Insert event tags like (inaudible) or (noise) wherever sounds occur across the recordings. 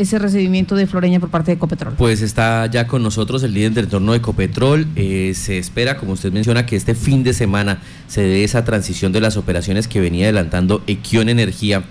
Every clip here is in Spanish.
ese recibimiento de Floreña por parte de Ecopetrol? Pues está ya con nosotros el líder del entorno de Ecopetrol. Eh, se espera, como usted menciona, que este fin de semana se dé esa transición de las operaciones que venía adelantando Equion Energía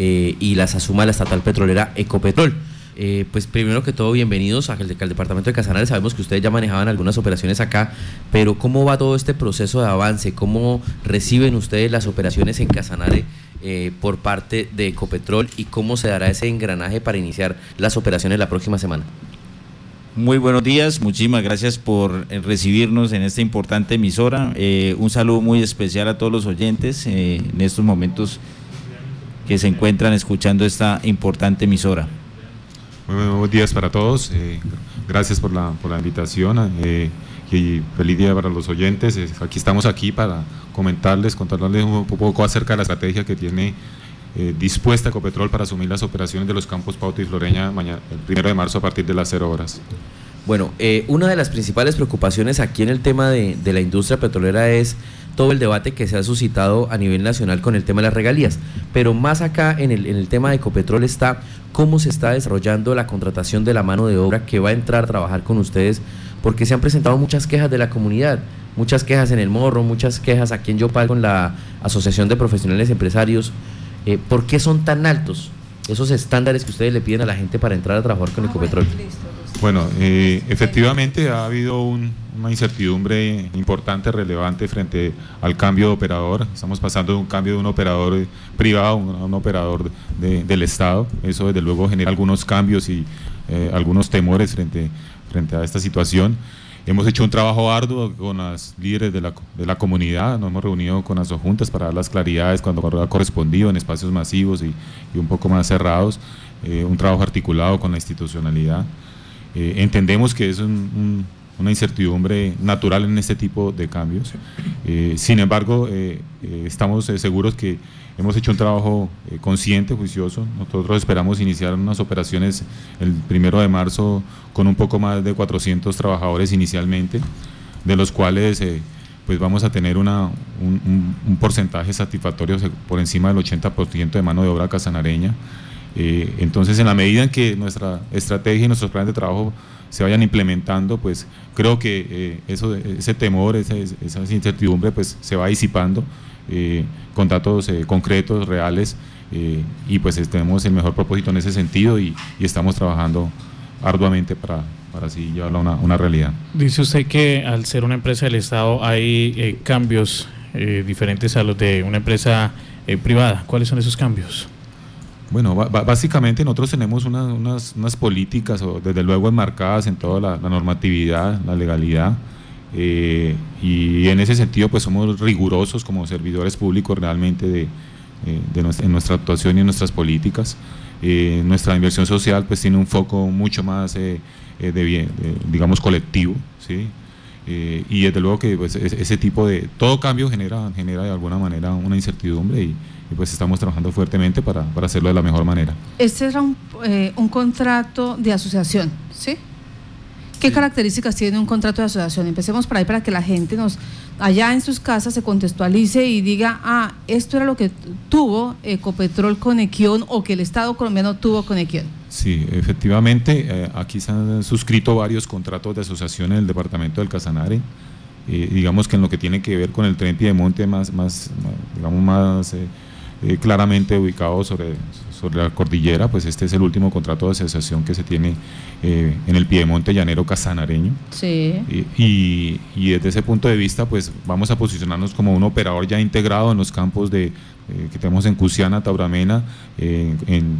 eh, y las asuma la estatal petrolera Ecopetrol. Eh, pues primero que todo, bienvenidos al, al, departamento de Casanare. Sabemos que ustedes ya manejaban algunas operaciones acá, pero ¿cómo va todo este proceso de avance? ¿Cómo reciben ustedes las operaciones en Casanare? Eh, por parte de Ecopetrol y cómo se dará ese engranaje para iniciar las operaciones la próxima semana. Muy buenos días, muchísimas gracias por eh, recibirnos en esta importante emisora. Eh, un saludo muy especial a todos los oyentes eh, en estos momentos que se encuentran escuchando esta importante emisora. Muy buenos días para todos, eh, gracias por la, por la invitación eh, y feliz día para los oyentes. Aquí estamos aquí para comentarles, contarles un poco acerca de la estrategia que tiene eh, dispuesta Ecopetrol para asumir las operaciones de los campos Pauta y Floreña mañana, el primero de marzo a partir de las 0 horas. Bueno, eh, una de las principales preocupaciones aquí en el tema de, de, la industria petrolera es todo el debate que se ha suscitado a nivel nacional con el tema de las regalías, pero más acá en el, en el tema de Ecopetrol está cómo se está desarrollando la contratación de la mano de obra que va a entrar a trabajar con ustedes, porque se han presentado muchas quejas de la comunidad, muchas quejas en el Morro, muchas quejas aquí en Yopal con la Asociación de Profesionales Empresarios. Eh, ¿Por qué son tan altos esos estándares que ustedes le piden a la gente para entrar a trabajar con Ecopetrol? Bueno, eh, efectivamente ha habido un, una incertidumbre importante, relevante frente al cambio de operador. Estamos pasando de un cambio de un operador privado a un, operador de, del Estado. Eso desde luego genera algunos cambios y eh, algunos temores frente, frente a esta situación. Hemos hecho un trabajo arduo con las líderes de la, de la comunidad, nos hemos reunido con las juntas para dar las claridades cuando ha correspondido en espacios masivos y, un poco más cerrados, eh, un trabajo articulado con la institucionalidad. Eh, entendemos que es un, un, una incertidumbre natural en este tipo de cambios. Eh, sin embargo, eh, estamos seguros que hemos hecho un trabajo consciente, juicioso. Nosotros esperamos iniciar unas operaciones el primero de marzo con un poco más de 400 trabajadores inicialmente, de los cuales pues vamos a tener una, un, un, un, porcentaje satisfactorio por encima del 80% de mano de obra casanareña. Eh, entonces, en la medida en que nuestra estrategia y nuestros planes de trabajo se vayan implementando, pues creo que eh, eso, ese temor, esa, incertidumbre, pues se va disipando eh, con datos eh, concretos, reales, y pues tenemos el mejor propósito en ese sentido y, y estamos trabajando arduamente para, para así llevarlo a una, una, realidad. Dice usted que al ser una empresa del Estado hay cambios diferentes a los de una empresa privada. ¿Cuáles son esos cambios? Bueno, básicamente nosotros tenemos una, unas, políticas, desde luego enmarcadas en toda la, normatividad, la legalidad, eh, y en ese sentido pues somos rigurosos como servidores públicos realmente de, eh, nuestra, en nuestra actuación y en nuestras políticas. Eh, nuestra inversión social pues tiene un foco mucho más de, digamos, colectivo, ¿sí? y desde luego que pues, ese tipo de, todo cambio genera, genera de alguna manera una incertidumbre y, y pues estamos trabajando fuertemente para, para, hacerlo de la mejor manera. Este era un, eh, un contrato de asociación, ¿sí? ¿Qué sí. características tiene un contrato de asociación? Empecemos por ahí para que la gente nos allá en sus casas se contextualice y diga, ah, esto era lo que tuvo Ecopetrol con Equión o que el Estado colombiano tuvo con Equión. Sí, efectivamente, eh, aquí se han suscrito varios contratos de asociación en el departamento del Casanare. Eh, digamos que en lo que tiene que ver con el tren Piedemonte más, más, más digamos más eh, eh, claramente ubicado sobre, sobre la cordillera, pues este es el último contrato de asociación que se tiene eh, en el Piedemonte llanero casanareño. Sí. Y, y, y, desde ese punto de vista, pues vamos a posicionarnos como un operador ya integrado en los campos de, eh, que tenemos en Cusiana, Tauramena, en, en,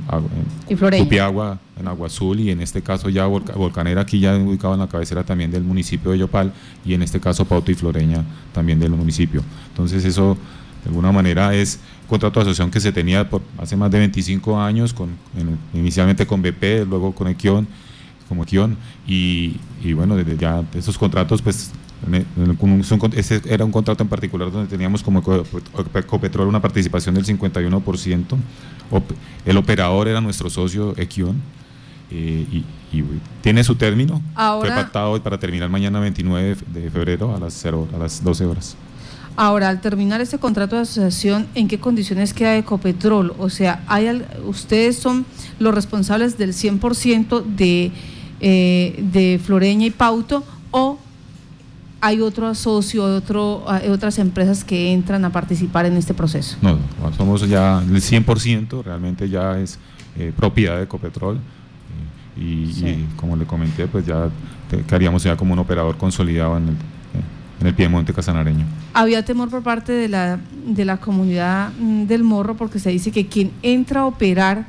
en Tupiagua, en Agua Azul y en este caso ya Volcanera, aquí ya ubicado en la cabecera también del municipio de Yopal y en este caso Pauta y Floreña también del municipio. Entonces eso de alguna manera es contrato de asociación que se tenía por hace más de 25 años, con, en, inicialmente con BP, luego con Equión, como Equión, y, y, bueno, desde ya esos contratos, pues, ese era un contrato en particular donde teníamos como Ecopetrol una participación del 51%, el operador era nuestro socio Equión, eh, y, y, tiene su término, Ahora, fue pactado para terminar mañana 29 de febrero a las, 0, a las 12 horas. Ahora, al terminar este contrato de asociación, ¿en qué condiciones queda Ecopetrol? O sea, hay ustedes son los responsables del 100% de, eh, de Floreña y Pauto o hay otro socio, otro, otras empresas que entran a participar en este proceso. No, somos ya el 100%, realmente ya es eh, propiedad de Ecopetrol. Eh, y, como le comenté, pues ya quedaríamos ya como un operador consolidado en el, en el Piemonte Casanareño. Había temor por parte de la, de la comunidad mm, del Morro porque se dice que quien entra a operar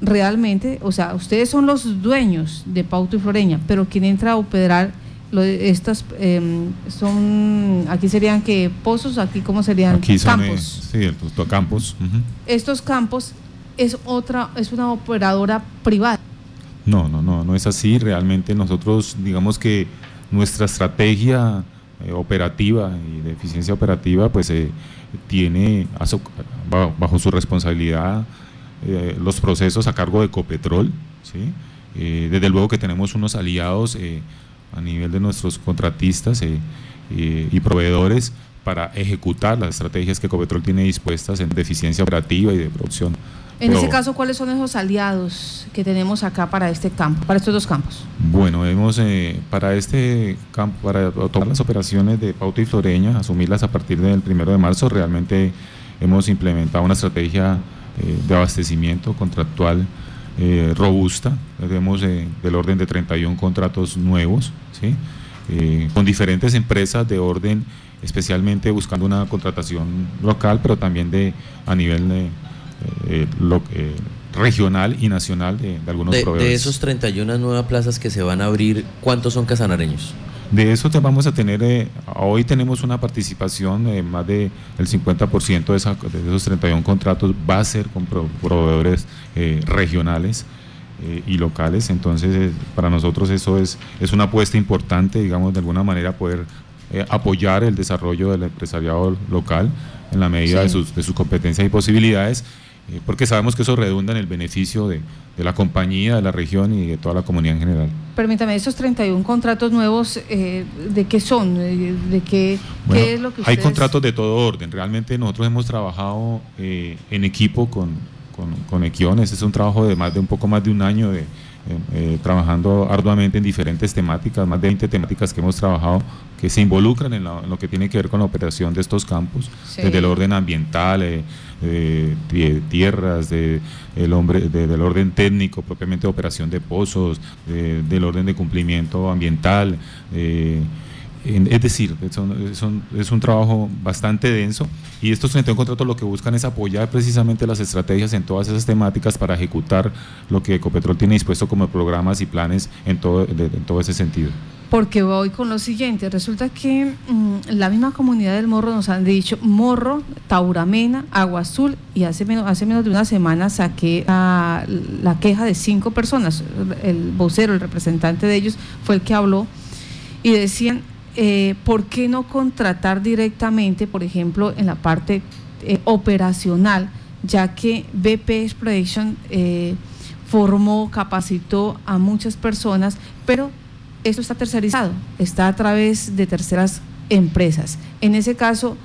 realmente, o sea, ustedes son los dueños de Pauto y Floreña, pero quien entra a operar lo, estas em, son aquí serían que pozos aquí cómo serían aquí son, campos. sí los campos estos campos es otra es una operadora privada. No no no no es así. Realmente nosotros digamos que nuestra estrategia eh, operativa y de eficiencia operativa pues eh, tiene bajo, su responsabilidad eh, los procesos a cargo de Copetrol desde luego que tenemos unos aliados a nivel de nuestros contratistas y proveedores para ejecutar las estrategias que Copetrol tiene dispuestas en deficiencia operativa y de producción. En ese caso, ¿cuáles son esos aliados que tenemos acá para este campo, para estos dos campos? Bueno, hemos eh, para este campo, para tomar las operaciones de Pauta y Floreña, asumirlas a partir del primero de marzo, realmente hemos implementado una estrategia de abastecimiento contractual eh, robusta, tenemos eh, del orden de 31 contratos nuevos, ¿sí? Eh, con diferentes empresas de orden, especialmente buscando una contratación local, pero también de a nivel regional y nacional de, algunos proveedores. De esos 31 nuevas plazas que se van a abrir, ¿cuántos son casanareños? De eso te vamos a tener, eh, hoy tenemos una participación de más del 50% de, de, esos 31 contratos va a ser con proveedores eh, regionales eh, y locales, entonces para nosotros eso es, es una apuesta importante, digamos, de alguna manera poder apoyar el desarrollo del empresariado local en la medida de, sus, de sus competencias y posibilidades eh, porque sabemos que eso redunda en el beneficio de, la compañía, de la región y de toda la comunidad en general. Permítame, esos 31 contratos nuevos, eh, ¿de qué son? ¿De qué, es lo que Hay contratos de todo orden. Realmente nosotros hemos trabajado eh, en equipo con, con, con Equiones. Es un trabajo de más de un poco más de un año de, trabajando arduamente en diferentes temáticas, más de 20 temáticas que hemos trabajado que se involucran en, lo que tiene que ver con la operación de estos campos, desde el orden ambiental, de tierras, de, el hombre, del orden técnico, propiamente de operación de pozos, del orden de cumplimiento ambiental. Es decir, es un trabajo bastante denso y estos 31 contratos lo que buscan es apoyar precisamente las estrategias en todas esas temáticas para ejecutar lo que Ecopetrol tiene dispuesto como programas y planes en todo, todo ese sentido. Porque voy con lo siguiente, resulta que mm, la misma comunidad del Morro nos han dicho Morro, Tauramena, Agua Azul y hace menos, hace menos de una semana saqué la queja de cinco personas, el vocero, el representante de ellos fue el que habló y decían, eh, ¿por qué no contratar directamente, por ejemplo, en la parte eh, operacional, ya que BP Exploration eh, formó, capacitó a muchas personas, pero esto está tercerizado, está a través de terceras empresas. En ese caso,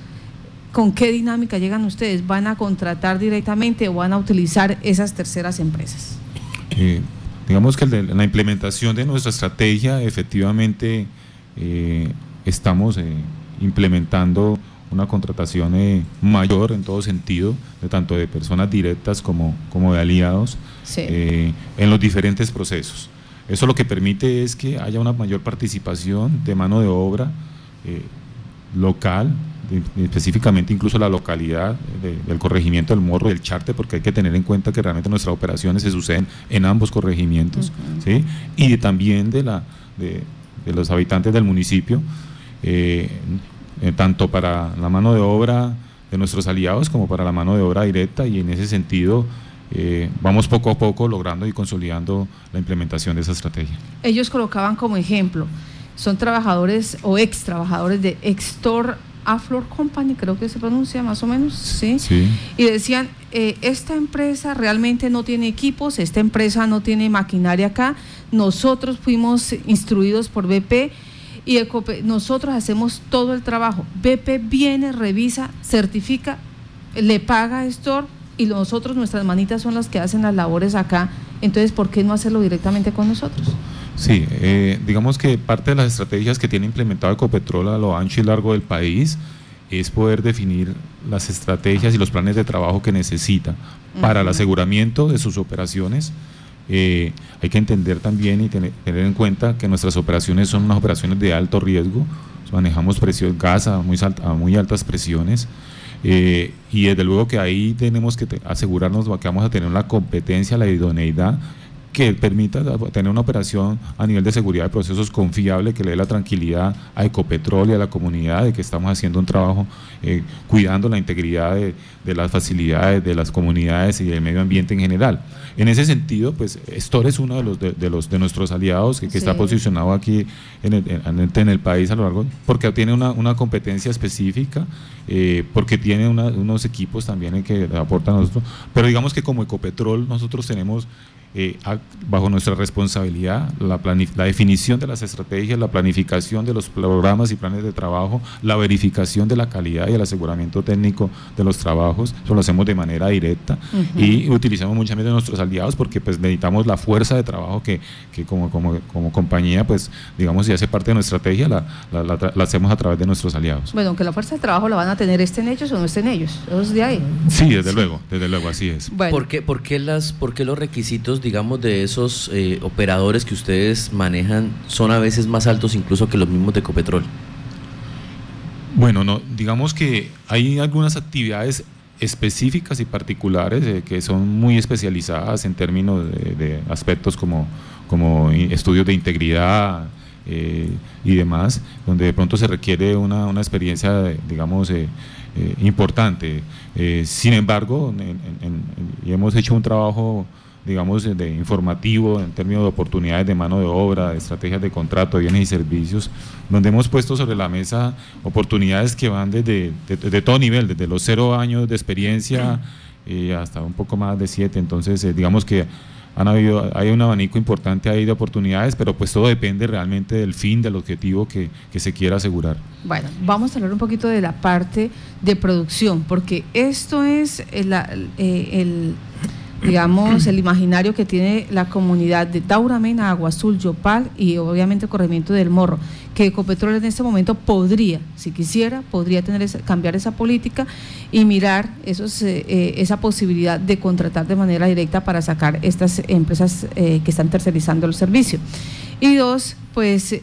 ¿con qué dinámica llegan ustedes? ¿Van a contratar directamente o van a utilizar esas terceras empresas? Digamos que la implementación de nuestra estrategia, efectivamente, estamos eh, implementando una contratación mayor en todo sentido, de tanto de personas directas como, como de aliados, en los diferentes procesos. Eso lo que permite es que haya una mayor participación de mano de obra eh, local, específicamente incluso la localidad del corregimiento del Morro, del Charte, porque hay que tener en cuenta que realmente nuestras operaciones se suceden en ambos corregimientos, ¿sí? y también de, la, de, los habitantes del municipio, eh, eh, tanto para la mano de obra de nuestros aliados como para la mano de obra directa, y en ese sentido eh, vamos poco a poco logrando y consolidando la implementación de esa estrategia. Ellos colocaban como ejemplo, son trabajadores o ex trabajadores de Extor Aflor Company, creo que se pronuncia más o menos, ¿sí? Y decían, eh, esta empresa realmente no tiene equipos, esta empresa no tiene maquinaria acá, nosotros fuimos instruidos por BP y nosotros hacemos todo el trabajo. BP viene, revisa, certifica, le paga a Store y nosotros, nuestras manitas son las que hacen las labores acá. Entonces, ¿por qué no hacerlo directamente con nosotros? Sí, eh, digamos que parte de las estrategias que tiene implementado Ecopetrol a lo ancho y largo del país es poder definir las estrategias y los planes de trabajo que necesita para el aseguramiento de sus operaciones. Eh, hay que entender también y tener, en cuenta que nuestras operaciones son unas operaciones de alto riesgo, manejamos presión gas a muy, altas presiones. Eh, y desde luego que ahí tenemos que asegurarnos que vamos a tener la competencia, la idoneidad que permita tener una operación a nivel de seguridad de procesos confiable, que le dé la tranquilidad a Ecopetrol y a la comunidad de que estamos haciendo un trabajo eh, cuidando la integridad de, las facilidades, de las comunidades y del medio ambiente en general. En ese sentido, pues Store es uno de los de, los de nuestros aliados que, está posicionado aquí en el, en, el, país a lo largo, porque tiene una, una competencia específica, eh, porque tiene unos equipos también que aportan a nosotros, pero digamos que como Ecopetrol nosotros tenemos eh, bajo nuestra responsabilidad la, la, definición de las estrategias, la planificación de los programas y planes de trabajo, la verificación de la calidad y el aseguramiento técnico de los trabajos, eso lo hacemos de manera directa y utilizamos muchas veces nuestros aliados porque pues necesitamos la fuerza de trabajo que, que como, como, como, compañía pues digamos si hace parte de nuestra estrategia la, la, hacemos a través de nuestros aliados. Bueno, aunque la fuerza de trabajo la van a tener estén ellos o no estén ellos, eso de ahí. Sí, desde luego, desde luego, así es. ¿Por, qué, por, qué las, ¿Por qué los requisitos digamos, de esos eh, operadores que ustedes manejan son a veces más altos incluso que los mismos de Ecopetrol? Bueno, no, digamos que hay algunas actividades específicas y particulares eh, que son muy especializadas en términos de, aspectos como, como estudios de integridad eh, y demás, donde de pronto se requiere una, una experiencia, digamos, importante. sin embargo, hemos hecho un trabajo digamos, de informativo en términos de oportunidades de mano de obra, de estrategias de contrato, bienes y servicios, donde hemos puesto sobre la mesa oportunidades que van desde de, todo nivel, desde los cero años de experiencia (clears throat) eh, hasta un poco más de siete. Entonces, eh, digamos que han habido, hay un abanico importante ahí de oportunidades, pero pues todo depende realmente del fin, del objetivo que, que, se quiera asegurar. Bueno, vamos a hablar un poquito de la parte de producción, porque esto es el, el digamos, el imaginario que tiene la comunidad de Tauramena, Agua Azul, Yopal y obviamente Corregimiento del Morro, que Ecopetrol en este momento podría, si quisiera, podría tener cambiar esa política y mirar esos, eh, eh, esa posibilidad de contratar de manera directa para sacar estas empresas eh, que están tercerizando el servicio. Y dos, pues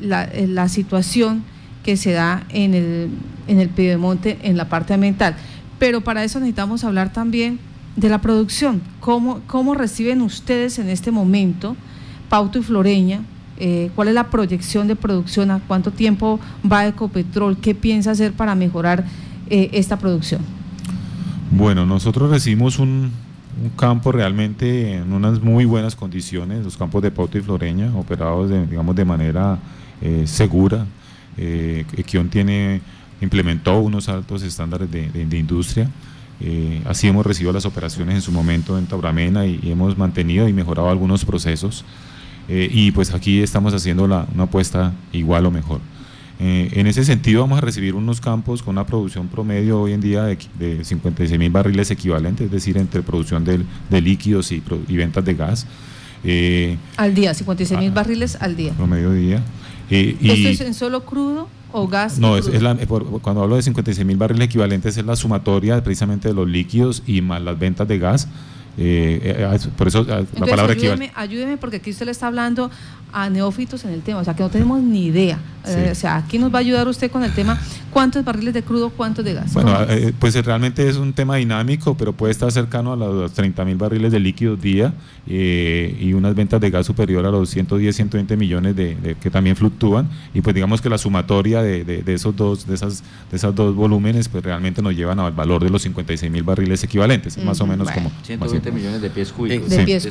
la, la, situación que se da en el, en el Piedemonte en la parte ambiental. Pero para eso necesitamos hablar también de la producción. ¿Cómo, cómo reciben ustedes en este momento Pauto y Floreña? Eh, ¿Cuál es la proyección de producción? ¿A cuánto tiempo va Ecopetrol? ¿Qué piensa hacer para mejorar eh, esta producción? Bueno, nosotros recibimos un, campo realmente en unas muy buenas condiciones, los campos de Pauto y Floreña, operados de, digamos de manera eh, segura. Eh, tiene, implementó unos altos estándares de industria. Eh, así hemos recibido las operaciones en su momento en Tauramena y, hemos mantenido y mejorado algunos procesos. Eh, y pues aquí estamos haciendo una apuesta igual o mejor. Eh, en ese sentido vamos a recibir unos campos con una producción promedio hoy en día de, de 56 mil barriles equivalentes, es decir, entre producción de, de líquidos y, y, ventas de gas. al día, 56 mil barriles al día. Promedio día. ¿Esto es en solo crudo? O gas? No, es, la, cuando hablo de 56 mil barriles equivalentes es la sumatoria precisamente de los líquidos y más las ventas de gas. Eh, eh, por eso la palabra ayúdeme, ayúdeme porque aquí usted le está hablando a neófitos en el tema, o sea que no tenemos ni idea. Eh, o sea, aquí nos va a ayudar usted con el tema cuántos barriles de crudo, cuántos de gas. Bueno, eh, pues realmente es un tema dinámico, pero puede estar cercano a los 30 mil barriles de líquido día y unas ventas de gas superior a los 110, 120 millones de, que también fluctúan. Y pues digamos que la sumatoria de, esos dos de esas de esas dos volúmenes pues realmente nos llevan al valor de los 56 mil barriles equivalentes, más o menos como 120 millones de pies cúbicos. De, pies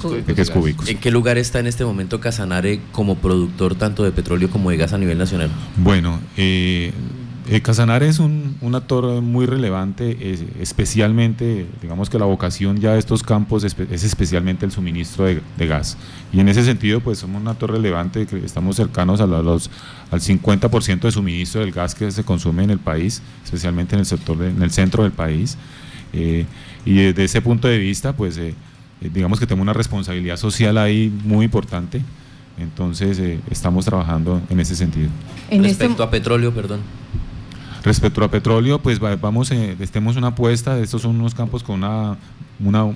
cúbicos. ¿En qué lugar está en este momento Casanare como productor tanto de petróleo como de gas a nivel nacional? Bueno, eh, Eh, Casanare es un, un, actor muy relevante, eh, especialmente, digamos que la vocación ya de estos campos es, es especialmente el suministro de, de, gas. Y en ese sentido, pues somos un actor relevante, que estamos cercanos a los, al 50% de suministro del gas que se consume en el país, especialmente en el sector, de, en el centro del país. Eh, y desde ese punto de vista, pues eh, digamos que tenemos una responsabilidad social ahí muy importante. Entonces, eh, estamos trabajando en ese sentido. En Respecto este... a petróleo, perdón. Respecto a petróleo, pues vamos, eh, estemos una apuesta, estos son unos campos con una, una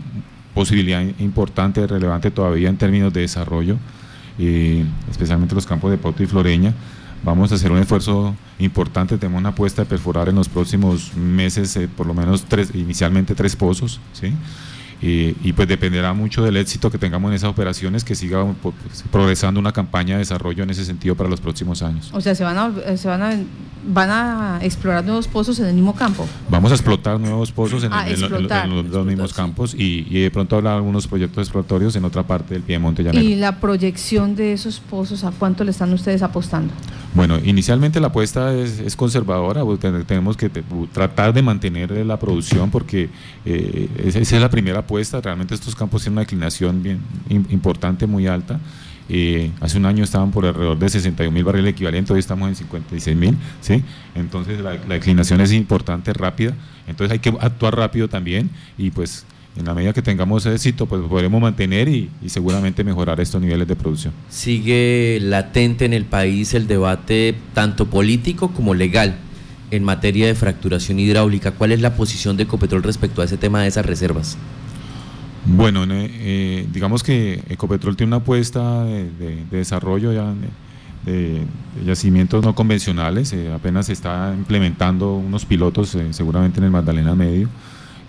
posibilidad importante, relevante todavía en términos de desarrollo, eh, especialmente los campos de Pauta y Floreña. Vamos a hacer un esfuerzo importante, tenemos una apuesta de perforar en los próximos meses eh, por lo menos tres, inicialmente tres pozos, ¿sí? Y, y, pues dependerá mucho del éxito que tengamos en esas operaciones, que siga pues, progresando una campaña de desarrollo en ese sentido para los próximos años. O sea, se van a, se van a, van a explorar nuevos pozos en el mismo campo. Vamos a explotar nuevos pozos en, ah, en, en los, los mismos campos y, y, de pronto habrá algunos proyectos exploratorios en otra parte del Piemonte Llanero. ¿Y la proyección de esos pozos, a cuánto le están ustedes apostando? Bueno, inicialmente la apuesta es, es conservadora, tenemos que tratar de mantener la producción porque eh, esa es la primera realmente estos campos tienen una declinación bien importante, muy alta. Eh, hace un año estaban por alrededor de 61 mil barriles equivalentes, hoy estamos en 56 mil, ¿sí? entonces la, la declinación es importante, rápida, entonces hay que actuar rápido también y pues en la medida que tengamos éxito, pues podremos mantener y, y, seguramente mejorar estos niveles de producción. Sigue latente en el país el debate tanto político como legal en materia de fracturación hidráulica. ¿Cuál es la posición de Ecopetrol respecto a ese tema de esas reservas? Bueno, eh, digamos que Ecopetrol tiene una apuesta de, de, de desarrollo ya de, yacimientos no convencionales, eh, apenas se está implementando unos pilotos eh, seguramente en el Magdalena Medio.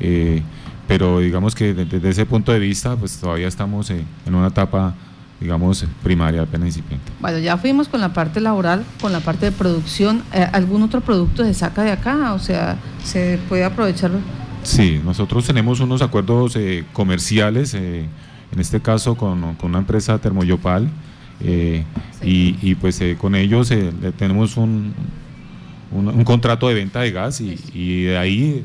Eh, pero digamos que desde ese punto de vista, pues todavía estamos en una etapa, digamos, primaria, apenas incipiente. Bueno, ya fuimos con la parte laboral, con la parte de producción. Eh, ¿Algún otro producto se saca de acá? O sea, ¿se puede aprovechar? Sí, nosotros tenemos unos acuerdos eh, comerciales, eh, en este caso con, con, una empresa Termoyopal, sí. y, y, pues con ellos tenemos un, un, un, contrato de venta de gas y, y de ahí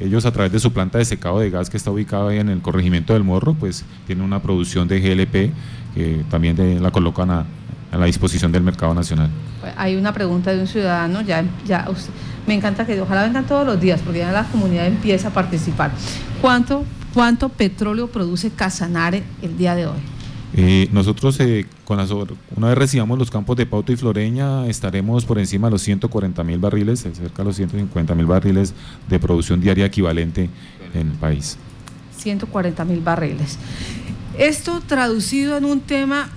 ellos a través de su planta de secado de gas que está ubicada ahí en el corregimiento del Morro, pues tienen una producción de GLP que también de, la colocan a, a, la disposición del mercado nacional. Hay una pregunta de un ciudadano, ya, ya usted, me encanta que ojalá vengan todos los días porque ya la comunidad empieza a participar. ¿Cuánto, cuánto petróleo produce Casanare el día de hoy? Eh, nosotros, eh, con las, una vez recibamos los campos de Pauto y Floreña, estaremos por encima de los 140 mil barriles, cerca de los 150 mil barriles de producción diaria equivalente en el país. 140 mil barriles. Esto traducido en un tema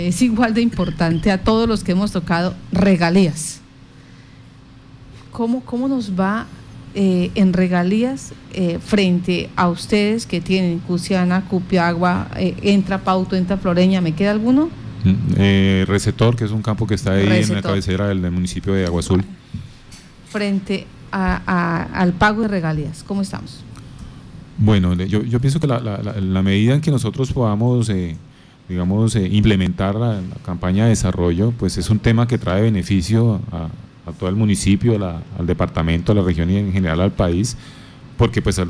que es igual de importante a todos los que hemos tocado, regalías. ¿Cómo, cómo nos va eh, en regalías eh, frente a ustedes que tienen Cusiana, Cupiagua, eh, entra Pauto, entra Floreña, ¿me queda alguno? Mm, Receptor, que es un campo que está ahí Receptor. en la cabecera del, del, municipio de Agua Azul. Frente a, a, al pago de regalías, ¿cómo estamos? Bueno, yo, yo pienso que la, la, la, medida en que nosotros podamos, eh, digamos, eh, implementar la, campaña de desarrollo, pues es un tema que trae beneficio a, todo el municipio, al departamento, a la región y en general al país, porque pues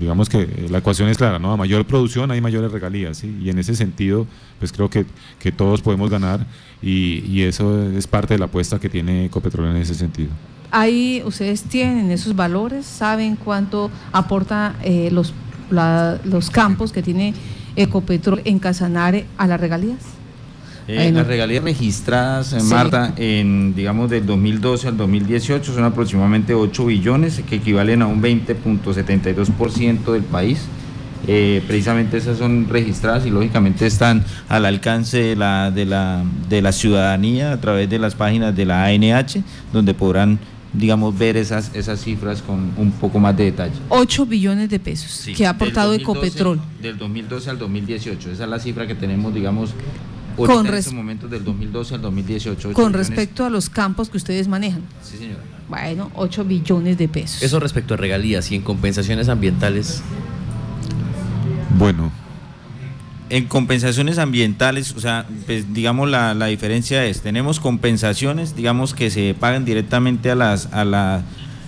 digamos que la ecuación es clara, ¿no? A mayor producción hay mayores regalías. Y en ese sentido, pues creo que, que todos podemos ganar y, eso es parte de la apuesta que tiene Ecopetrol en ese sentido. Ahí ustedes tienen esos valores, saben cuánto aporta eh, los, los campos que tiene Ecopetrol en Casanare a las regalías. Eh, las regalías registradas, sí. Marta, en digamos del 2012 al 2018 son aproximadamente 8 billones, que equivalen a un 20.72% del país. Eh, precisamente esas son registradas y lógicamente están al alcance de la, de, la, de la ciudadanía a través de las páginas de la ANH, donde podrán digamos, ver esas, esas cifras con un poco más de detalle. 8 billones de pesos sí, que ha aportado 2012, Ecopetrol. Del 2012 al 2018, esa es la cifra que tenemos, digamos, con en estos momentos del 2012 al 2018. Con respecto a los campos que ustedes manejan. Sí, señora. Bueno, 8 billones de pesos. Eso respecto a regalías y en compensaciones ambientales. Bueno, en compensaciones ambientales, o sea, pues, digamos la, la, diferencia es, tenemos compensaciones, digamos que se pagan directamente a las, a la,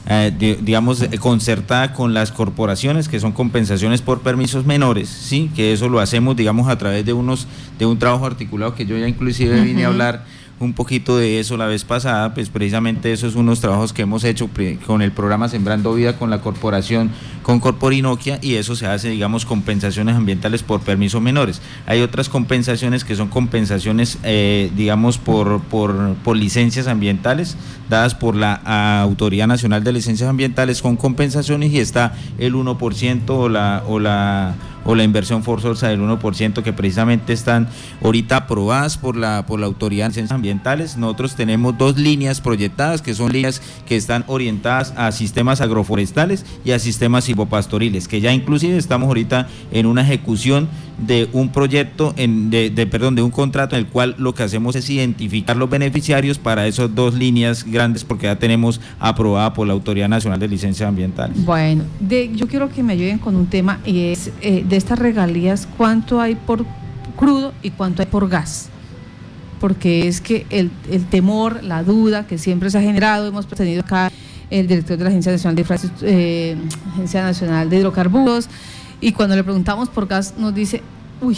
eh, digamos, concertada con las corporaciones, que son compensaciones por permisos menores, sí, que eso lo hacemos, digamos, a través de unos, de un trabajo articulado que yo ya inclusive vine a hablar un poquito de eso la vez pasada, pues precisamente esos son unos trabajos que hemos hecho con el programa Sembrando Vida con la corporación, con Corporinoquia, y eso se hace, digamos, compensaciones ambientales por permisos menores. Hay otras compensaciones que son compensaciones, eh, digamos, por, por, por, licencias ambientales, dadas por la Autoridad Nacional de Licencias Ambientales con compensaciones, y está el 1% o la... O la o la inversión forzosa del 1% que precisamente están ahorita aprobadas por la, por la Autoridad de Ciencias Ambientales. Nosotros tenemos dos líneas proyectadas que son líneas que están orientadas a sistemas agroforestales y a sistemas silvopastoriles, que ya inclusive estamos ahorita en una ejecución de un proyecto, en, de, perdón, de un contrato en el cual lo que hacemos es identificar los beneficiarios para esas dos líneas grandes porque ya tenemos aprobada por la Autoridad Nacional de Licencias Ambientales. Bueno, yo quiero que me ayuden con un tema y es eh, de estas regalías, ¿cuánto hay por crudo y cuánto hay por gas? Porque es que el, el temor, la duda que siempre se ha generado, hemos tenido acá el director de la Agencia Nacional de, eh, Agencia Nacional de Hidrocarburos, y cuando le preguntamos por gas nos dice, uy,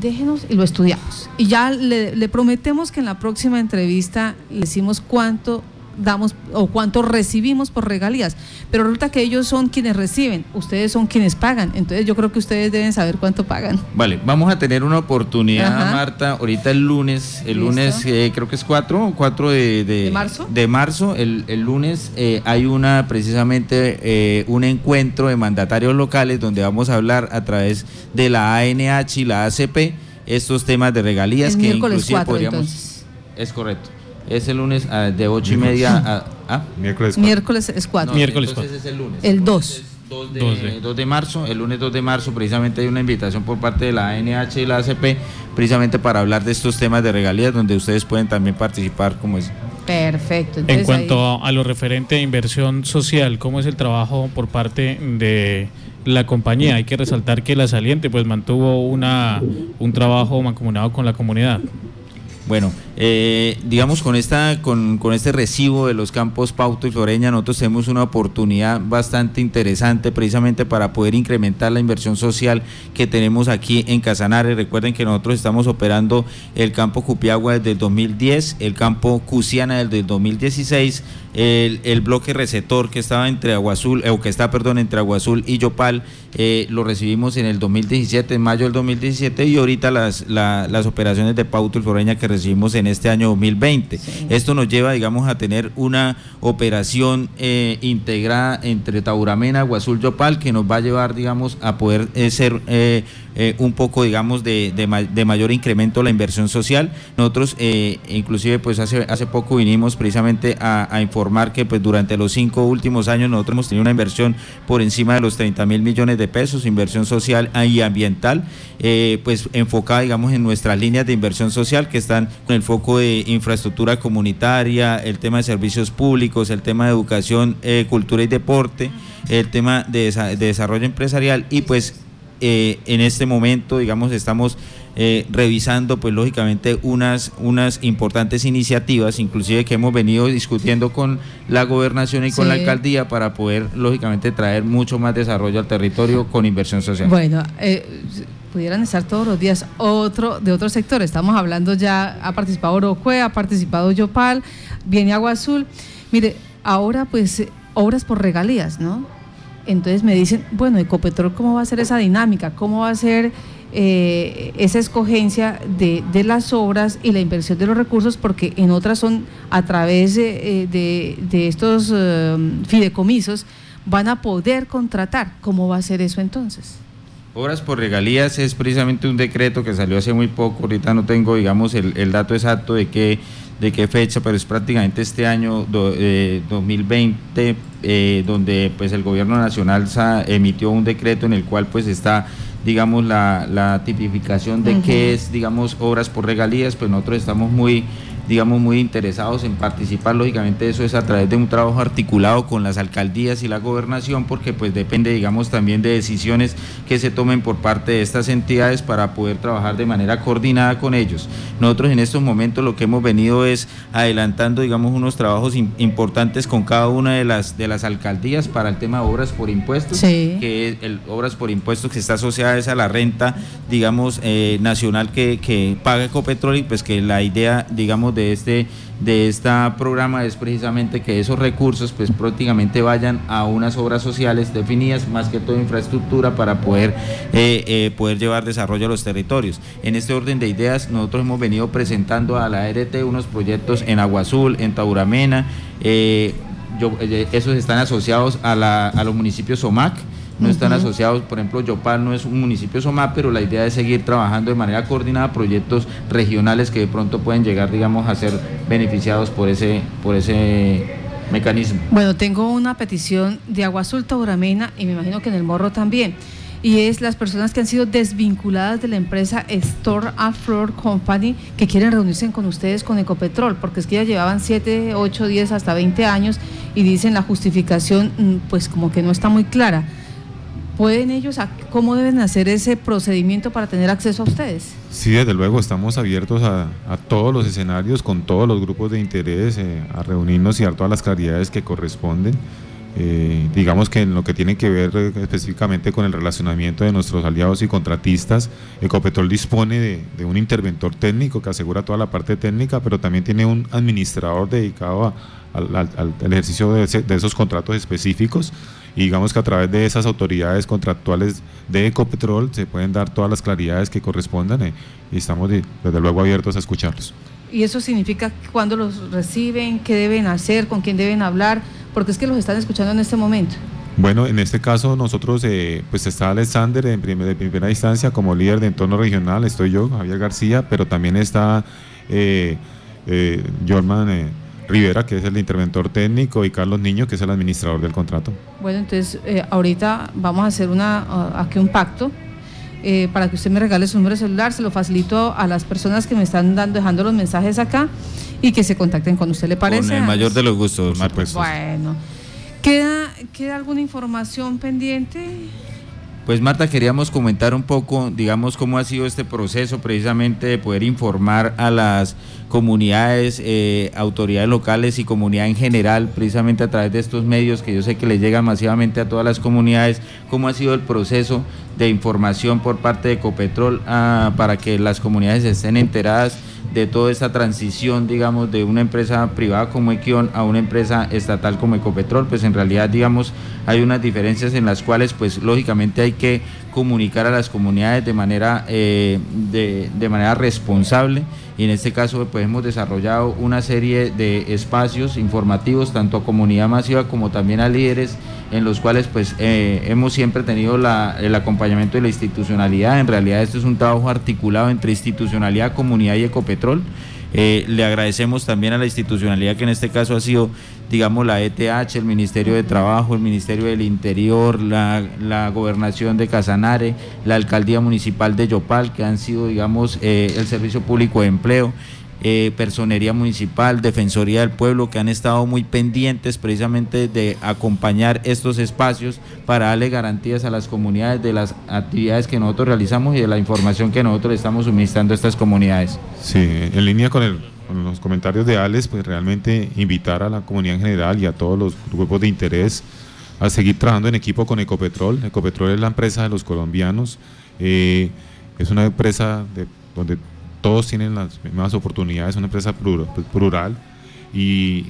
déjenos y lo estudiamos. Y ya le, le prometemos que en la próxima entrevista le decimos cuánto damos o cuánto recibimos por regalías, pero resulta que ellos son quienes reciben, ustedes son quienes pagan, entonces yo creo que ustedes deben saber cuánto pagan. Vale, vamos a tener una oportunidad, Marta, ahorita el lunes, el lunes eh, creo que es 4, 4 de, de, marzo, de marzo el, el lunes eh, hay una precisamente eh, un encuentro de mandatarios locales donde vamos a hablar a través de la ANH y la ACP estos temas de regalías el que inclusive podríamos... Entonces. Es correcto. Es el lunes uh, de 8 y media a... ¿ah? Miércoles 4. Miércoles es 4. No, Miércoles entonces es el lunes. El 2. 2 de, 2, de. 2 de, marzo, el lunes 2 de marzo precisamente hay una invitación por parte de la ANH y la ACP precisamente para hablar de estos temas de regalías donde ustedes pueden también participar como es. Perfecto. Entonces en cuanto ahí... a lo referente a inversión social, ¿cómo es el trabajo por parte de la compañía? Hay que resaltar que la saliente pues mantuvo una, un trabajo mancomunado con la comunidad. Bueno, eh, digamos con esta, con, con, este recibo de los campos Pauto y Floreña, nosotros tenemos una oportunidad bastante interesante precisamente para poder incrementar la inversión social que tenemos aquí en Casanare. Recuerden que nosotros estamos operando el campo Cupiagua desde el 2010, el campo Cusiana desde el 2016, el, el bloque receptor que estaba entre Agua Azul, eh, o que está, perdón, entre Agua Azul y Yopal, eh, lo recibimos en el 2017, en mayo del 2017, y ahorita las, la, las operaciones de Pauto y Floreña que recibimos en este año 2020. Sí. Esto nos lleva, digamos, a tener una operación eh, integrada entre Tauramena, Guazul, Yopal, que nos va a llevar, digamos, a poder eh, ser eh, un poco, digamos, de, de, de, mayor incremento la inversión social. Nosotros, inclusive, pues hace, hace poco vinimos precisamente a, a, informar que pues durante los cinco últimos años nosotros hemos tenido una inversión por encima de los 30 mil millones de pesos, inversión social y ambiental, pues enfocada, digamos, en nuestras líneas de inversión social que están con el foco de infraestructura comunitaria, el tema de servicios públicos, el tema de educación, eh, cultura y deporte, el tema de, de desarrollo empresarial y pues eh, en este momento, digamos, estamos eh, revisando, pues lógicamente, unas, unas importantes iniciativas, inclusive que hemos venido discutiendo con la gobernación y con sí. la alcaldía para poder, lógicamente, traer mucho más desarrollo al territorio con inversión social. Bueno, eh, pudieran estar todos los días otro de otro sector. Estamos hablando ya, ha participado Orocue, ha participado Yopal, viene Agua Azul. Mire, ahora pues obras por regalías, ¿no? Entonces me dicen, bueno, Ecopetrol, ¿cómo va a ser esa dinámica? ¿Cómo va a ser eh, esa escogencia de, de, las obras y la inversión de los recursos? Porque en otras son a través de, de, de estos uh, fideicomisos, van a poder contratar. ¿Cómo va a ser eso entonces? Obras por regalías es precisamente un decreto que salió hace muy poco, ahorita no tengo, digamos, el, el dato exacto de qué, de qué fecha, pero es prácticamente este año do, eh, 2020, eh, donde pues el gobierno nacional emitió un decreto en el cual pues está digamos, la, la tipificación de qué es, digamos, obras por regalías, pues nosotros estamos muy digamos, muy interesados en participar. Lógicamente eso es a través de un trabajo articulado con las alcaldías y la gobernación, porque pues depende, digamos, también de decisiones que se tomen por parte de estas entidades para poder trabajar de manera coordinada con ellos. Nosotros en estos momentos lo que hemos venido es adelantando, digamos, unos trabajos importantes con cada una de las, de las alcaldías para el tema de obras por impuestos, que es el, obras por impuestos que está asociada a la renta, digamos, eh, nacional que, que paga Ecopetrol y pues que la idea, digamos, de este de programa es precisamente que esos recursos pues prácticamente vayan a unas obras sociales definidas, más que todo infraestructura para poder, eh, eh, poder llevar desarrollo a los territorios. En este orden de ideas nosotros hemos venido presentando a la ART unos proyectos en Agua Azul, en Tauramena, eh, esos están asociados a, la, a los municipios SOMAC, no están asociados, por ejemplo, Yopal no es un municipio SOMA, pero la idea es seguir trabajando de manera coordinada proyectos regionales que de pronto pueden llegar, digamos, a ser beneficiados por ese, por ese mecanismo. Bueno, tengo una petición de Agua Azul Tauramena y me imagino que en el Morro también. Y es las personas que han sido desvinculadas de la empresa Store a Company que quieren reunirse con ustedes con Ecopetrol, porque es que ya llevaban 7, 8, 10, hasta 20 años y dicen la justificación, mm, pues como que no está muy clara. ¿Pueden ellos, cómo deben hacer ese procedimiento para tener acceso a ustedes? Sí, desde luego, estamos abiertos a, todos los escenarios, con todos los grupos de interés, eh, a reunirnos y a todas las claridades que corresponden. Eh, digamos que en lo que tiene que ver eh, específicamente con el relacionamiento de nuestros aliados y contratistas, Ecopetrol dispone de, un interventor técnico que asegura toda la parte técnica, pero también tiene un administrador dedicado al, ejercicio de, de esos contratos específicos y digamos que a través de esas autoridades contractuales de Ecopetrol se pueden dar todas las claridades que correspondan eh, y estamos desde luego abiertos a escucharlos. ¿Y eso significa cuándo los reciben, qué deben hacer, con quién deben hablar? Porque es que los están escuchando en este momento. Bueno, en este caso nosotros, eh, pues está Alexander en de primera instancia como líder de entorno regional, estoy yo, Javier García, pero también está eh, eh Jorman Rivera, que es el interventor técnico, y Carlos Niño, que es el administrador del contrato. Bueno, entonces eh, ahorita vamos a hacer una, uh, aquí un pacto eh, para que usted me regale su número de celular, se lo facilito a las personas que me están dando, dejando los mensajes acá y que se contacten con usted, ¿le parece? Con el mayor de los gustos, Marta. Bueno, ¿queda, ¿queda alguna información pendiente? Pues Marta, queríamos comentar un poco, digamos, cómo ha sido este proceso precisamente de poder informar a las comunidades, eh, autoridades locales y comunidad en general, precisamente a través de estos medios que yo sé que les llegan masivamente a todas las comunidades, cómo ha sido el proceso de información por parte de Ecopetrol ah, para que las comunidades estén enteradas de toda esta transición, digamos, de una empresa privada como Equion a una empresa estatal como Ecopetrol, pues en realidad, digamos, hay unas diferencias en las cuales, pues lógicamente hay que comunicar a las comunidades de manera, eh, de, de manera responsable y en este caso pues hemos desarrollado una serie de espacios informativos tanto a comunidad masiva como también a líderes en los cuales pues eh, hemos siempre tenido el acompañamiento de la institucionalidad. En realidad esto es un trabajo articulado entre institucionalidad, comunidad y Ecopetrol. Eh, le agradecemos también a la institucionalidad que en este caso ha sido, digamos, la ETH, el Ministerio de Trabajo, el Ministerio del Interior, la, Gobernación de Casanare, la Alcaldía Municipal de Yopal, que han sido, digamos, eh, el Servicio Público de Empleo eh, Personería Municipal, Defensoría del Pueblo, que han estado muy pendientes precisamente de acompañar estos espacios para darle garantías a las comunidades de las actividades que nosotros realizamos y de la información que nosotros estamos suministrando a estas comunidades. Sí, en línea con, el, con los comentarios de Alex, pues realmente invitar a la comunidad en general y a todos los grupos de interés a seguir trabajando en equipo con Ecopetrol. Ecopetrol es la empresa de los colombianos, eh, es una empresa de, donde todos tienen las mismas oportunidades, es una empresa plural y,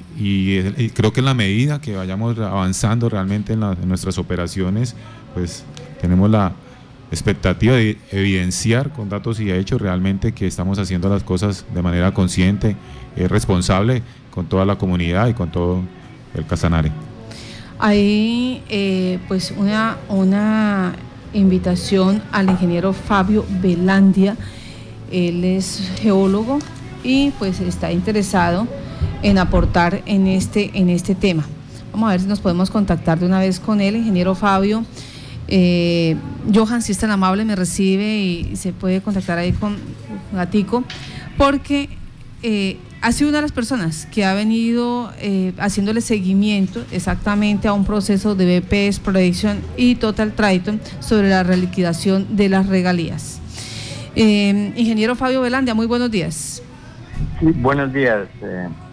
creo que en la medida que vayamos avanzando realmente en, nuestras operaciones, pues tenemos la expectativa de evidenciar con datos y hechos realmente que estamos haciendo las cosas de manera consciente, eh, responsable con toda la comunidad y con todo el Casanare. Hay eh, pues una, una invitación al ingeniero Fabio Velandia él es geólogo y pues está interesado en aportar en este, en este tema. Vamos a ver si nos podemos contactar de una vez con él, ingeniero Fabio. Eh, Johan, si es tan amable, me recibe y, se puede contactar ahí con Gatico, porque eh, ha sido una de las personas que ha venido eh, haciéndole seguimiento exactamente a un proceso de BPS Protection y Total Triton sobre la reliquidación de las regalías. Ingeniero Fabio Velandia, muy buenos días. buenos días,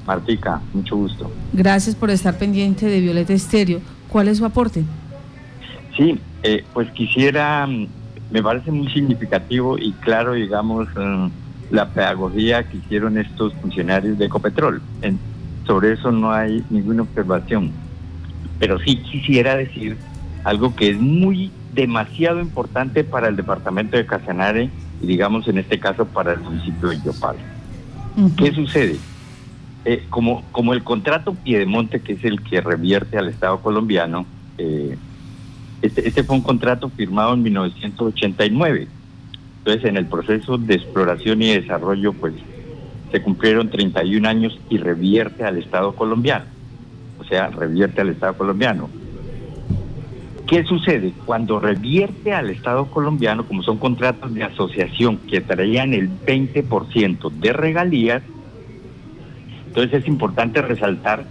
Martica, mucho gusto. Gracias por estar pendiente de Violeta Estéreo. ¿Cuál es su aporte? Sí, eh, pues quisiera, mm, me parece muy significativo y claro, digamos, mm, la pedagogía que hicieron estos funcionarios de Ecopetrol. sobre eso no hay ninguna observación. Pero sí quisiera decir algo que es muy demasiado importante para el departamento de Casanare digamos en este caso para el municipio de Yopal. ¿Qué sucede? Eh, como, como el contrato Piedemonte, que es el que revierte al Estado colombiano, eh, este, este, fue un contrato firmado en 1989. Entonces, en el proceso de exploración y desarrollo, pues se cumplieron 31 años y revierte al Estado colombiano. O sea, revierte al Estado colombiano. ¿Qué sucede? Cuando revierte al Estado colombiano, como son contratos de asociación que traían el 20% de regalías, entonces es importante resaltar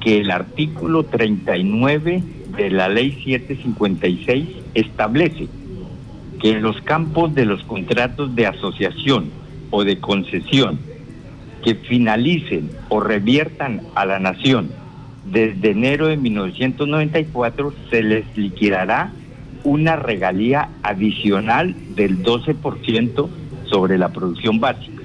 que el artículo 39 de la ley 756 establece que en los campos de los contratos de asociación o de concesión que finalicen o reviertan a la nación desde enero de 1994 se les liquidará una regalía adicional del 12% sobre la producción básica.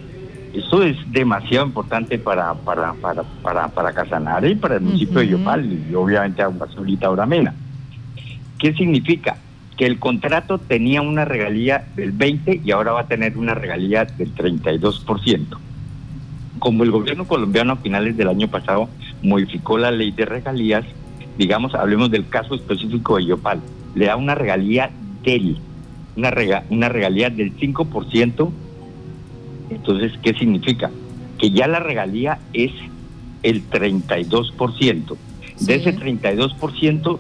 Eso es demasiado importante para, para, para, para, para Casanare y para el municipio de Yopal y obviamente Agua Azulita Oramena. ¿Qué significa? Que el contrato tenía una regalía del 20 y ahora va a tener una regalía del 32%. Como el gobierno colombiano a finales del año pasado modificó la ley de regalías, digamos, hablemos del caso específico de Yopal, le da una regalía del, una, una regalía del 5% entonces, ¿qué significa? Que ya la regalía es el 32%. De ese 32%,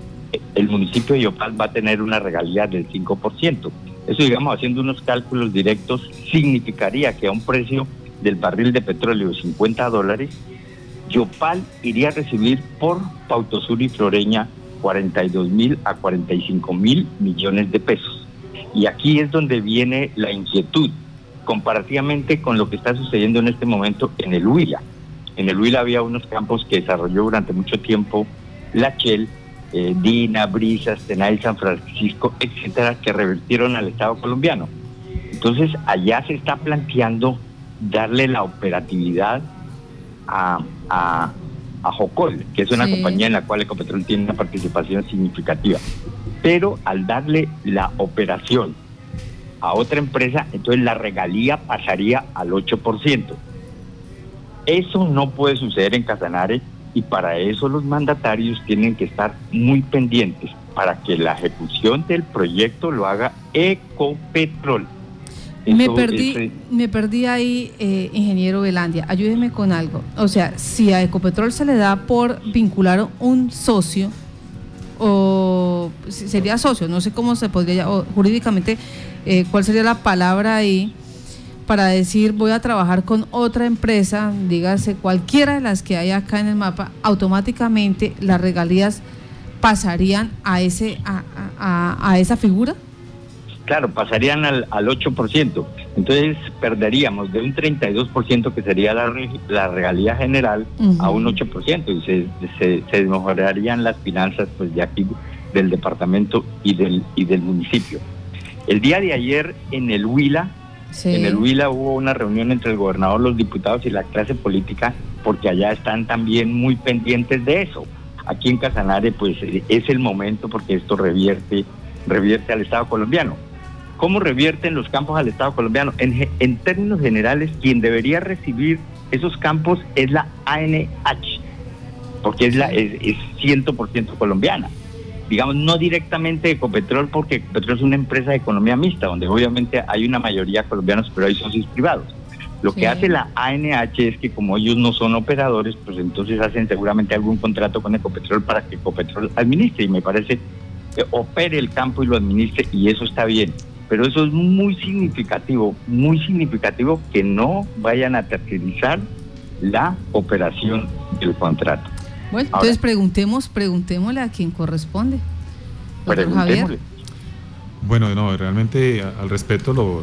el municipio de Yopal va a tener una regalía del 5%. Eso, digamos, haciendo unos cálculos directos, significaría que a un precio del barril de petróleo de 50 dólares, Yopal iría a recibir por Pautosur y Floreña 42 mil a 45 mil millones de pesos. Y aquí es donde viene la inquietud comparativamente con lo que está sucediendo en este momento en el Huila. En el Huila había unos campos que desarrolló durante mucho tiempo la Shell, eh, Dina, Brisas, Tenay, San Francisco, etcétera, que revertieron al Estado colombiano. Entonces, allá se está planteando darle la operatividad a, a, Jocol, que es una compañía en la cual Ecopetrol tiene una participación significativa. Pero al darle la operación a otra empresa, entonces la regalía pasaría al 8%. Eso no puede suceder en Casanare y para eso los mandatarios tienen que estar muy pendientes para que la ejecución del proyecto lo haga Ecopetrol. Me perdí, me perdí ahí, eh, ingeniero Velandia. Ayúdeme con algo. O sea, si a Ecopetrol se le da por vincular un socio, o sería socio, no sé cómo se podría, jurídicamente eh, cuál sería la palabra ahí para decir voy a trabajar con otra empresa, dígase cualquiera de las que hay acá en el mapa, automáticamente las regalías pasarían a ese a, a, esa figura? Claro, pasarían al, al 8%. Entonces perderíamos de un 32% que sería la, la regalía general a un 8% y se, se, se, mejorarían las finanzas pues, de aquí del departamento y del, y del municipio. El día de ayer en el Huila, en el Huila hubo una reunión entre el gobernador, los diputados y la clase política, porque allá están también muy pendientes de eso. Aquí en Casanare, pues es el momento porque esto revierte, revierte al Estado colombiano. ¿Cómo revierten los campos al Estado colombiano? En, en términos generales, quien debería recibir esos campos es la ANH, porque es, la, es, es 100% colombiana digamos, no directamente Ecopetrol, porque Ecopetrol es una empresa de economía mixta, donde obviamente hay una mayoría de colombianos, pero hay socios privados. Lo que hace la ANH es que como ellos no son operadores, pues entonces hacen seguramente algún contrato con Ecopetrol para que Ecopetrol administre y me parece eh, opere el campo y lo administre y eso está bien. Pero eso es muy significativo, muy significativo que no vayan a tercerizar la operación del contrato. Bueno, entonces preguntemos, preguntémosle a quien corresponde. Javier. Bueno, no, realmente al respecto lo,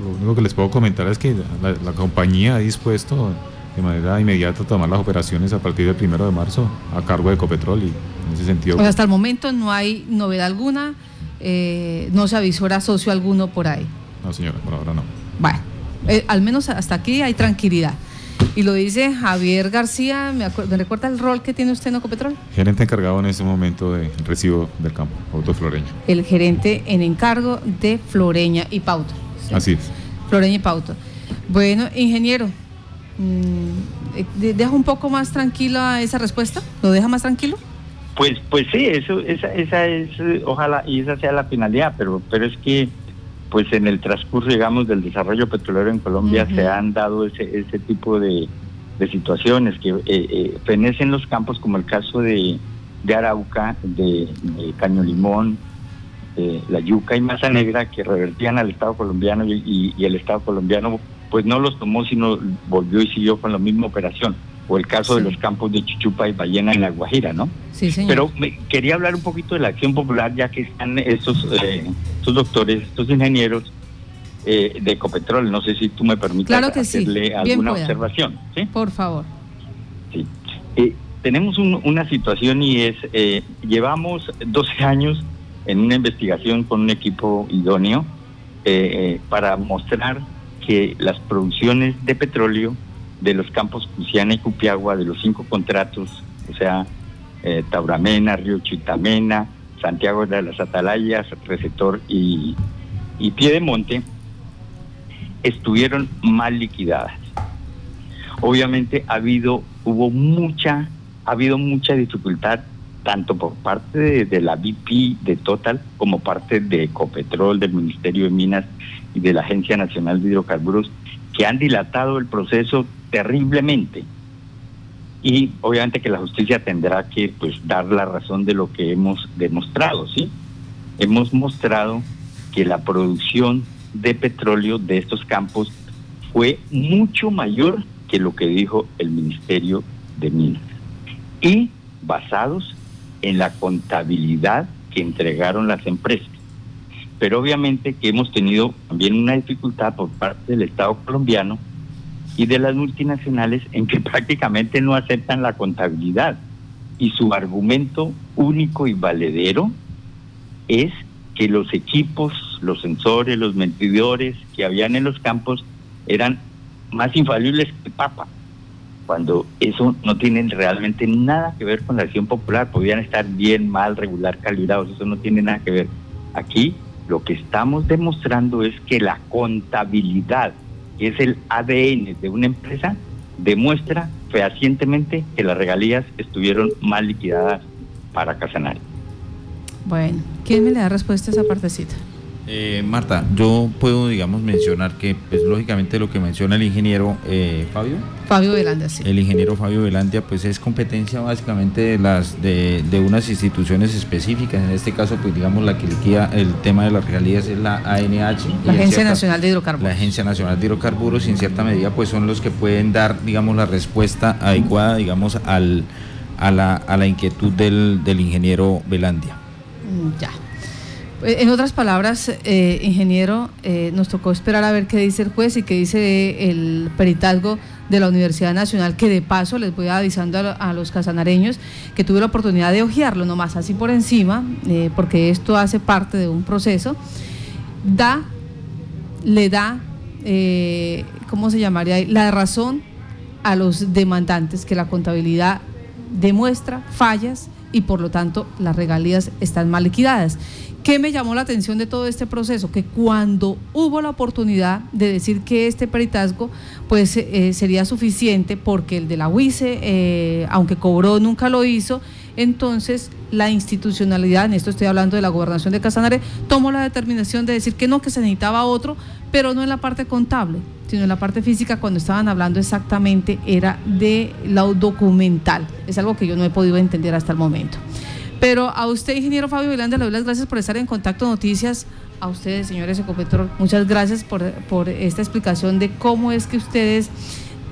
lo único que les puedo comentar es que la, compañía ha dispuesto de manera inmediata a tomar las operaciones a partir del primero de marzo a cargo de Ecopetrol y en ese sentido. Pues hasta el momento no hay novedad alguna, eh, no se avisora socio alguno por ahí. No, señora, por ahora no. Bueno, eh, al menos hasta aquí hay tranquilidad. Y lo dice Javier García, ¿me, recuerda el rol que tiene usted en Ecopetrol? Gerente encargado en ese momento del recibo del campo, Pauto Floreña. El gerente en encargo de Floreña y Pauto. Así es. Floreña y Pauto. Bueno, ingeniero, mm, eh, ¿deja un poco más tranquila esa respuesta? ¿Lo deja más tranquilo? Pues, pues sí, eso, esa, esa es, ojalá, y esa sea la finalidad, pero, pero es que pues en el transcurso, digamos, del desarrollo petrolero en Colombia se han dado ese, ese tipo de, situaciones que eh, eh, fenecen los campos, como el caso de, de Arauca, de, Caño Limón, de la Yuca y Masa Negra, que revertían al Estado colombiano y, y, el Estado colombiano pues no los tomó, sino volvió y siguió con la misma operación o el caso de los campos de Chichupa y Ballena en La Guajira, ¿no? Sí, señor. Pero me, quería hablar un poquito de la acción popular, ya que están estos, eh, estos doctores, estos ingenieros eh, de Ecopetrol. No sé si tú me permites hacerle alguna observación. ¿sí? Por favor. Sí. Eh, tenemos una situación y es, llevamos 12 años en una investigación con un equipo idóneo para mostrar que las producciones de petróleo de los campos Cusiana y Cupiagua, de los cinco contratos, o sea, eh, Tauramena, Río Chitamena, Santiago de las Atalayas, Receptor y, Piedemonte, estuvieron mal liquidadas. Obviamente ha habido, hubo mucha, ha habido mucha dificultad tanto por parte de, de, la BP de Total como parte de Ecopetrol, del Ministerio de Minas y de la Agencia Nacional de Hidrocarburos, que han dilatado el proceso terriblemente. Y obviamente que la justicia tendrá que pues dar la razón de lo que hemos demostrado, ¿sí? Hemos mostrado que la producción de petróleo de estos campos fue mucho mayor que lo que dijo el Ministerio de Minas. Y basados en la contabilidad que entregaron las empresas. Pero obviamente que hemos tenido también una dificultad por parte del Estado colombiano y de las multinacionales en que (laughs) prácticamente no aceptan la contabilidad. Y su argumento único y valedero es que los equipos, los sensores, los mentidores que habían en los campos eran más infalibles que Papa, cuando eso no tiene realmente nada que ver con la acción popular, podían estar bien, mal, regular, calibrados, eso no tiene nada que ver. Aquí lo que estamos demostrando es que la contabilidad que es el ADN de una empresa, demuestra fehacientemente que las regalías estuvieron mal liquidadas para Casanare. Bueno, ¿quién me le da respuesta a esa partecita? Eh, Marta, yo puedo, digamos, mencionar que, pues, lógicamente lo que menciona el ingeniero eh, Fabio. Fabio Velandia, sí. El ingeniero Fabio Velandia, pues, es competencia básicamente de las de, de, unas instituciones específicas. En este caso, pues, digamos, la que liquida el tema de las regalías es la ANH. La Agencia Nacional de Hidrocarburos. La Agencia Nacional de Hidrocarburos, y en cierta medida, pues, son los que pueden dar, digamos, la respuesta adecuada, digamos, al, a, la, a la inquietud del, del ingeniero Velandia. Mm, ya. Eh, en otras palabras, eh, ingeniero, eh, nos tocó esperar a ver qué dice el juez y qué dice el peritazgo de la Universidad Nacional, que de paso les voy avisando a, los casanareños que tuve la oportunidad de hojearlo nomás así por encima, porque esto hace parte de un proceso, da, le da, ¿cómo se llamaría? La razón a los demandantes que la contabilidad demuestra fallas y por lo tanto las regalías están mal liquidadas. ¿Qué me llamó la atención de todo este proceso? Que cuando hubo la oportunidad de decir que este peritazgo pues eh, sería suficiente porque el de la UICE, eh, aunque cobró, nunca lo hizo, entonces la institucionalidad, en esto estoy hablando de la gobernación de Casanare, tomó la determinación de decir que no, que se necesitaba otro, pero no en la parte contable, sino en la parte física, cuando estaban hablando exactamente era de lo documental. Es algo que yo no he podido entender hasta el momento. Pero a usted, ingeniero Fabio Vilanda, le doy las gracias por estar en Contacto Noticias. A ustedes, señores Ecopetrol, muchas gracias por, por esta explicación de cómo es que ustedes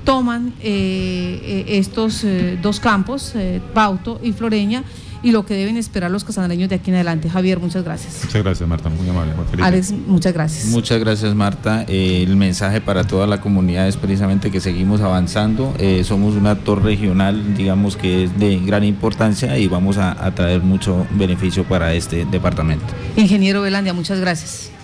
toman eh, eh, estos eh, dos campos, Bauto y Floreña, y lo que deben esperar los casandareños de aquí en adelante. Javier, muchas gracias. Muchas gracias, Marta, muy amable. Muy Alex, muchas gracias. Muchas gracias, Marta. el mensaje para toda la comunidad es precisamente que seguimos avanzando. somos un actor regional, digamos que es de gran importancia y vamos a, a traer mucho beneficio para este departamento. Ingeniero Belandia, muchas gracias.